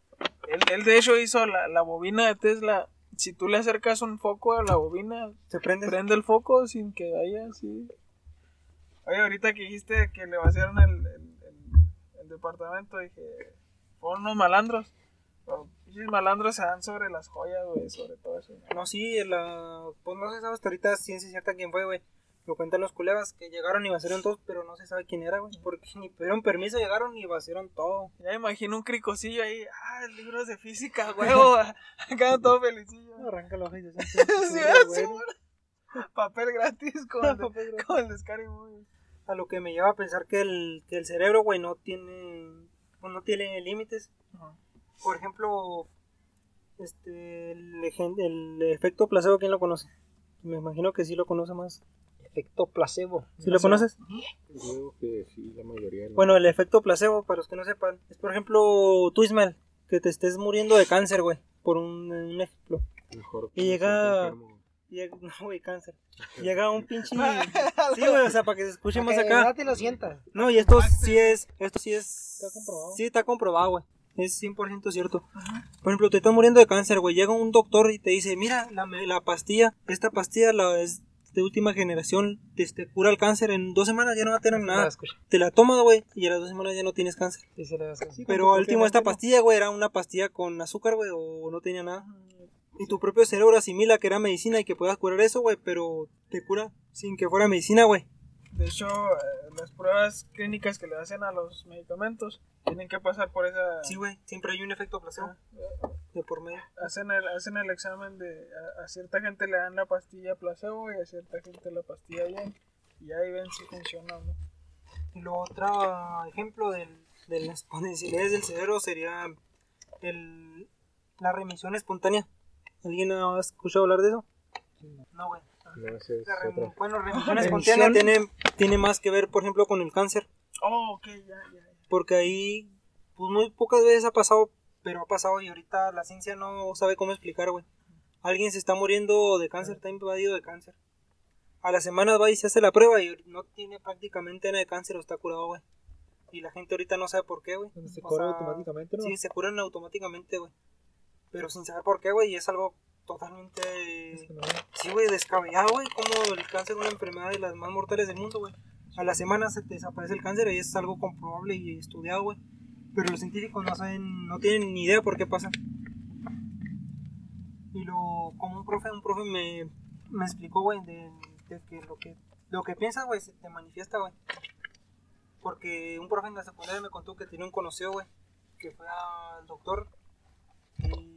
Él, él de hecho hizo la, la bobina de Tesla. Si tú le acercas un foco a la bobina,
Se prende.
prende el foco sin que haya así. Oye, ahorita que dijiste que le vaciaron el, el, el- el departamento, dije, fueron unos malandros. Pinches malandros se dan sobre las joyas, güey, sobre todo eso.
No, sí, la... pues no se sabe hasta ahorita ciencia cierta quién fue, güey. Lo cuentan los colegas que llegaron y vaciaron todos, pero no se sabe quién era, güey. Porque ni pidieron permiso, llegaron y vaciaron todo.
Ya imagino un cricosillo ahí, ah, libros de física, huevo, acá todo felicillo.
Arranca y se
Sí, ah, sí, bueno. Papel gratis con el, de- con el de Scary Movie.
A lo que me lleva a pensar que el, que el cerebro, güey, no tiene, pues, no tiene límites. Por ejemplo, este, el, efecto placebo, ¿quién lo conoce? Me imagino que sí lo conoce más.
Efecto placebo.
¿Sí lo conoces?
Creo que sí, la mayoría. no.
Bueno, el efecto placebo, para los que no sepan, es por ejemplo, tú Ismael, que te estés muriendo de cáncer, güey, por un, un ejemplo.
Mejor
y
que
llega-
enfermo.
Llega, no, güey, cáncer. Llega un pinche... Sí, güey, o sea, para que se escuche más
que
acá.
de verdad te lo sientas.
No, y esto sí es, esto sí es...
Está comprobado.
Sí, está comprobado, güey. Es 100% cierto. Por ejemplo, te estás muriendo de cáncer, güey. Llega un doctor y te dice, mira, la, la pastilla, esta pastilla la es, de última generación te, te cura el cáncer en dos semanas, ya no va a tener nada. Te la tomas, güey, y a las dos semanas ya no tienes cáncer.
Sí, la.
Pero al último esta pastilla, güey, era una pastilla con azúcar, güey, o no tenía nada. Y tu propio cerebro asimila que era medicina y que puedas curar eso, güey, pero te cura sin que fuera medicina, güey.
De hecho, eh, las pruebas clínicas que le hacen a los medicamentos tienen que pasar por esa...
Sí, güey, siempre hay un efecto placebo de por medio.
Hacen el, hacen el examen de... A, a cierta gente le dan la pastilla placebo y a cierta gente la pastilla bien. Y ahí ven si funciona o no.
Lo otro ejemplo del, de las exponencialidades del cerebro sería el, la remisión espontánea. ¿Alguien ha escuchado hablar de eso? No, güey.
No, ese es
rem- bueno, remisión espontánea tiene, tiene más que ver, por ejemplo, con el cáncer.
Oh, ok, ya, ya. ya.
Porque ahí, pues muy pocas veces ha pasado, pero ha pasado y ahorita la ciencia no sabe cómo explicar, güey. Alguien se está muriendo de cáncer, está invadido de cáncer. A la semana va y se hace la prueba y no tiene prácticamente nada de cáncer o está curado, güey. Y la gente ahorita no sabe por qué, güey.
Se
O
cura
sea,
automáticamente, ¿no?
Sí, se curan automáticamente, güey. Pero sin saber por qué, güey, y es algo totalmente... Sí, güey, descabellado, güey, como el cáncer es una enfermedad de las más mortales del mundo, güey. A la semana se te desaparece el cáncer y es algo comprobable y estudiado, güey. Pero los científicos no saben, no tienen ni idea por qué pasa. Y lo, como un profe, un profe me, me explicó, güey, de, de que lo que lo que piensas, güey, se te manifiesta, güey. Porque un profe en la secundaria me contó que tenía un conocido, güey, que fue al doctor y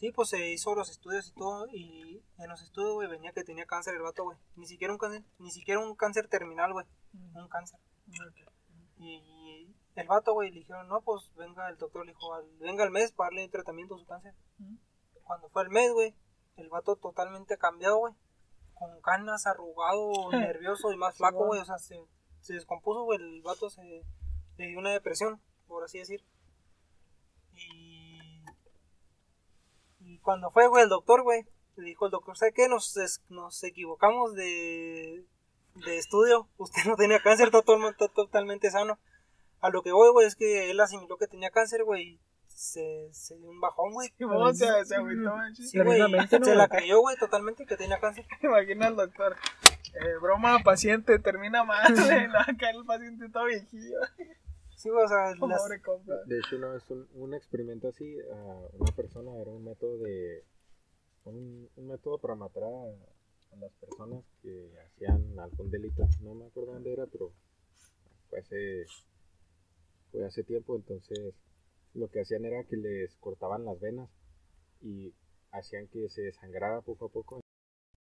sí, pues se hizo los estudios y todo y en los estudios, güey, venía que tenía cáncer el vato, güey. Ni siquiera un cáncer, ni siquiera un cáncer terminal, güey, un cáncer. Y el vato, güey, le dijeron, no, pues venga el doctor, le dijo, al- venga al mes para darle tratamiento a su cáncer.
Ujú.
Cuando fue al mes, güey, el vato totalmente cambiado, güey. Con canas, arrugado, nervioso y más flaco, güey. O sea, se, se descompuso, güey. El vato se le dio una depresión, por así decir. Y cuando fue, güey, el doctor, güey, le dijo el doctor, ¿sabe qué? Nos, es- nos equivocamos de, de estudio. Usted no tenía cáncer, está, to- está totalmente sano. A lo que voy, güey, es que él asimiló que tenía cáncer, güey, y se, se dio un bajón, güey.
Simón se, se agüitó.
Sí, güey, se la creyó, güey, totalmente que tenía cáncer.
Imagina al doctor. Eh, broma, paciente, termina mal. Le va a caer el paciente todo viejillo.
Sí, o sea, las-.
De hecho, una vez un, un experimento así, a una persona era un método de. Un, un método para matar a, a las personas que hacían algún delito. No me acuerdo dónde era, pero fue hace, fue hace tiempo. Entonces, lo que hacían era que les cortaban las venas y hacían que se desangrara poco a poco.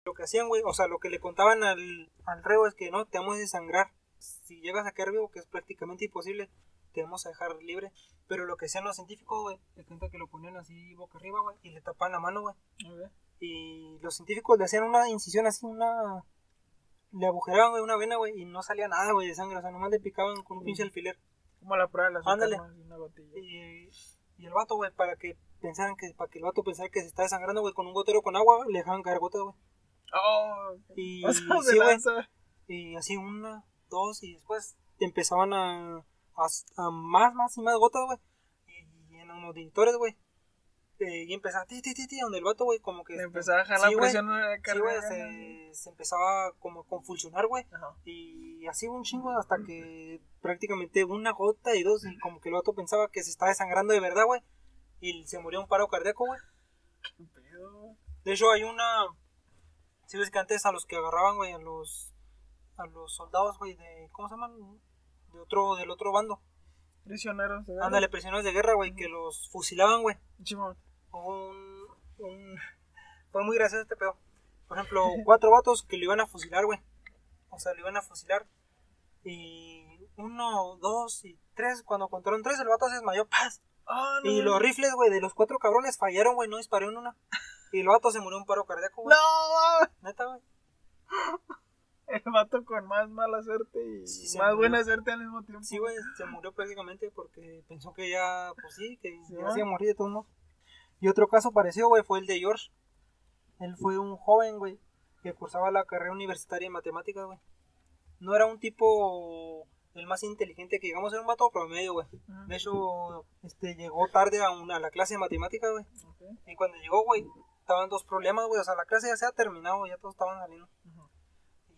lo que hacían, güey, o sea, lo que le contaban al, al reo es que no, te vamos a desangrar. Si llegas a quedar vivo, que es prácticamente imposible, te vamos a dejar libre. Pero lo que hacían los científicos, güey, te cuenta que lo ponían así boca arriba, güey, y le tapaban la mano, güey.
Ok.
Y los científicos le hacían una incisión así, una. Le agujeraban, güey, una vena, güey, y no salía nada, güey, de sangre. O sea, nomás le picaban con un pinche alfiler.
Como la prueba de la
Ándale. Y, y el vato, güey, para que pensaran que, para que el vato pensara que se está desangrando, güey, con un gotero con agua, le dejaban caer gotas, güey.
Oh,
Y,
pasado de
sí, y así una, dos, y después empezaban a, a, a más, más y más gotas, güey. Y, en unos editores, güey. eh, y empezaba, ti, ti, ti, ti, donde el vato, güey, como que...
Le empezaba a jalar
Sí,
la presión de la
Sí, güey,
carga.
se, se empezaba como a convulsionar, güey. Y así un chingo hasta que prácticamente una gota y dos, y como que el vato pensaba que se estaba desangrando de verdad, güey. Y se murió un paro cardíaco, güey.
¿Qué pedo?
De hecho, hay una. Si ves que antes a los que agarraban, güey, a los. A los soldados, güey, de. ¿Cómo se llaman? De otro, del otro bando.
Prisioneros de guerra.
Ándale, prisioneros de guerra, güey, que los fusilaban, güey.
Simón.
Un, un- Fue muy gracioso este pedo. Por ejemplo, cuatro vatos que lo iban a fusilar, güey. O sea, lo iban a fusilar. Y uno, dos y tres. Cuando contaron tres, el vato se desmayó. ¡Paz!
Ah, no.
Y los rifles, güey, de los cuatro cabrones fallaron, güey. No disparó en una. Y el vato se murió un paro cardíaco, güey.
No,
Neta, güey.
El vato con más mala suerte y
Sí,
más buena suerte al mismo tiempo.
Sí, güey, se murió prácticamente porque pensó que ya, pues sí, que
Sí,
ya se iba a morir de todos modos. Y otro caso parecido, güey, fue el de George. Él fue un joven, güey, que cursaba la carrera universitaria en matemáticas, güey. No era un tipo el más inteligente que digamos, era un vato promedio, güey. De hecho, este, llegó tarde a, una, a la clase de matemáticas, güey.
Ok.
Y cuando llegó, güey, estaban dos problemas, güey. O sea, la clase ya se ha terminado, ya todos estaban saliendo.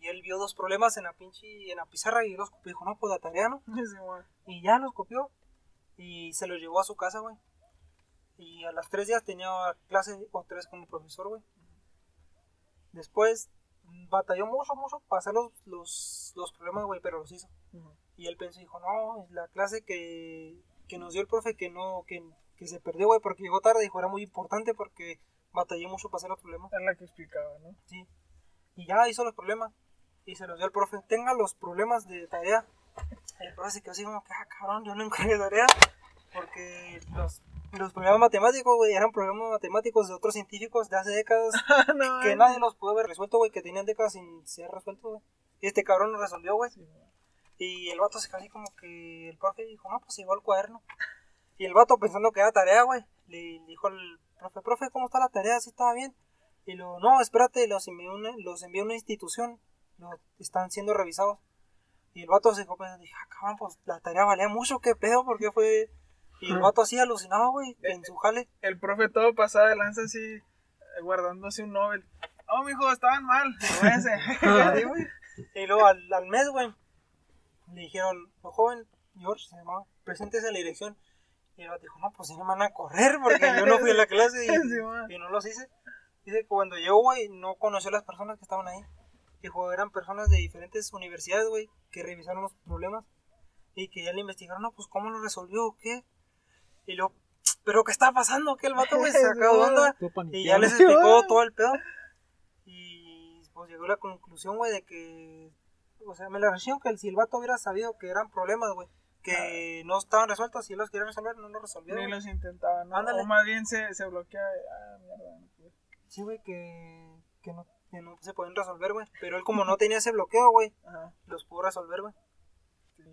Y él vio dos problemas en la pinche, en la pizarra y los copió. Dijo, no, pues la tarea, ¿no?
Sí.
Y ya los copió. Y se los llevó a su casa, güey. Y a las tres días tenía clase o tres como profesor, güey. Después batalló mucho, mucho para hacer los, los, los problemas, güey, pero los hizo. Y él pensó, dijo, no, la clase que, que nos dio el profe que no, que, que se perdió, güey, porque llegó tarde, dijo, era muy importante porque batallé mucho para hacer los problemas.
Es la que explicaba, ¿no?
Sí. Y ya hizo los problemas. Y se los dio al profe. Tenga los problemas de tarea. El profe se quedó así como que, ah, cabrón, yo no encargué tarea. Porque los, los problemas matemáticos, güey, eran problemas matemáticos de otros científicos de hace décadas.
no,
que nadie los pudo haber resuelto, güey, que tenían décadas sin ser resueltos, güey. Y este cabrón lo resolvió, güey. Y el vato se quedó así como que el profe dijo, no, pues igual el cuaderno. Y el vato pensando que era tarea, güey, le dijo al profe, profe, ¿cómo está la tarea? ¿Sí estaba bien? Y luego, no, espérate, los envió una, los envió a una institución, no, están siendo revisados. Y el vato se quedó pensando, dije, ah, cabrón, pues la tarea valía mucho, ¿qué pedo? ¿Por qué fue...? Y el vato así alucinado, güey, en su jale.
El profe todo pasaba de lanza así, guardándose un Nobel. Oh, mijo, estaban mal.
Sí, y luego al, al mes, güey, le dijeron, lo joven, George se llamaba, preséntese a la dirección. Y el vato dijo, no, pues si no me van a correr porque yo no fui a la clase y,
Sí,
y no los hice. Dice que cuando llegó, güey, no conoció a las personas que estaban ahí. Dijo, eran personas de diferentes universidades, güey, que revisaron los problemas y que ya le investigaron, no, pues cómo lo resolvió o qué. Y luego, ¿pero qué está pasando? Que el vato, güey, se de onda. Y ya les explicó todo el pedo. Y pues llegó a la conclusión, güey, de que. O sea, me la reacción que el si el vato hubiera sabido que eran problemas, güey. Que no estaban resueltos, si él los quería resolver, no los resolvió.
Ni los intentaban, ¿no?
Ándale.
O más bien se, se bloquea. Ah, mierda.
Sí, güey, que, que, no, que no se pueden resolver, güey. Pero él, como no tenía ese bloqueo, güey,
Ajá.
los pudo resolver, güey.
Sí.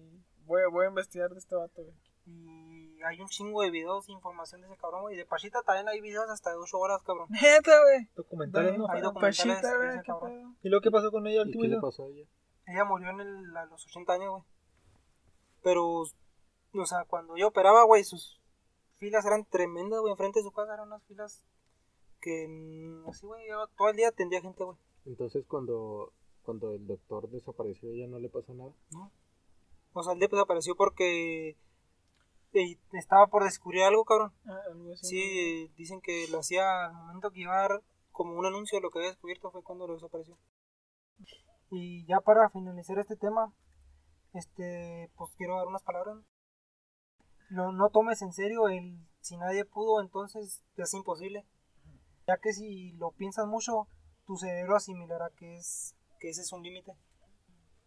Voy, voy a investigar de este vato, güey.
Y hay un chingo de videos, información de ese cabrón, güey. Y de Pachita también hay videos hasta de 8 horas, cabrón.
Neta, güey.
Documentales, ¿no?
Hay documentales
Pachita,
de ese cabrón.
¿Y luego qué pasó con ella
¿Y
último
qué le pasó a ella?
Ella murió en el, a los 80 años, güey. Pero, o sea, cuando yo operaba, güey, sus filas eran tremendas, güey. Enfrente de su casa eran unas filas que, así, güey, yo todo el día atendía gente, güey.
Entonces cuando, cuando el doctor desapareció, ¿ella no le pasó nada?
O sea, el día desapareció porque eh, estaba por descubrir algo, cabrón.
Ah, algo así.
Sí, dicen que lo hacía al momento que iba a dar como un anuncio de lo que había descubierto fue cuando lo desapareció. Y ya para finalizar este tema, este, pues quiero dar unas palabras. No, no tomes en serio el si nadie pudo, entonces es imposible. Ya que si lo piensas mucho, tu cerebro asimilará que es que ese es un límite.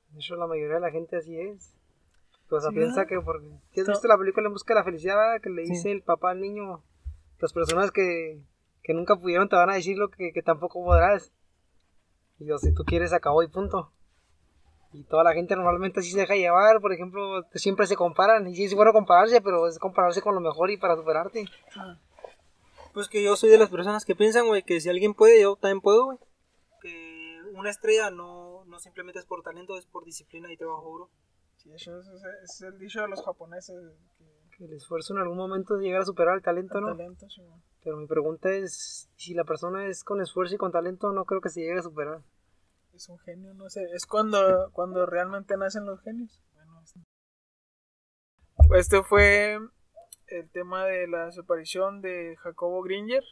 De hecho, la mayoría de la gente así es. Pues
Sí,
piensa que porque... ¿sí ¿Has
To-
visto la película En Busca de la Felicidad verdad? que le
Sí.
dice el papá al niño? Las personas que, que nunca pudieron te van a decir lo que, que tampoco podrás. Y yo, si tú quieres, acabó y punto. Y toda la gente normalmente así se deja llevar, por ejemplo, siempre se comparan. Y sí es bueno compararse, pero es compararse con lo mejor y para superarte.
Pues que yo soy de las personas que piensan, güey, que si alguien puede, yo también puedo, güey. Que una estrella no, no simplemente es por talento, es por disciplina y trabajo duro.
Sí, eso es, el dicho de los japoneses. Que,
Que el esfuerzo en algún momento es llegar a superar el talento,
el
¿no?
talento, sí.
Pero mi pregunta es, si la persona es con esfuerzo y con talento, no creo que se llegue a superar.
es un genio, no sé. Es cuando, cuando realmente nacen los genios. Bueno, es- este fue el tema de la desaparición de Jacobo Gringer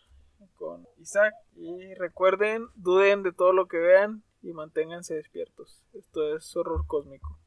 con Isaac. Y recuerden, duden de todo lo que vean y manténganse despiertos. Esto es horror cósmico.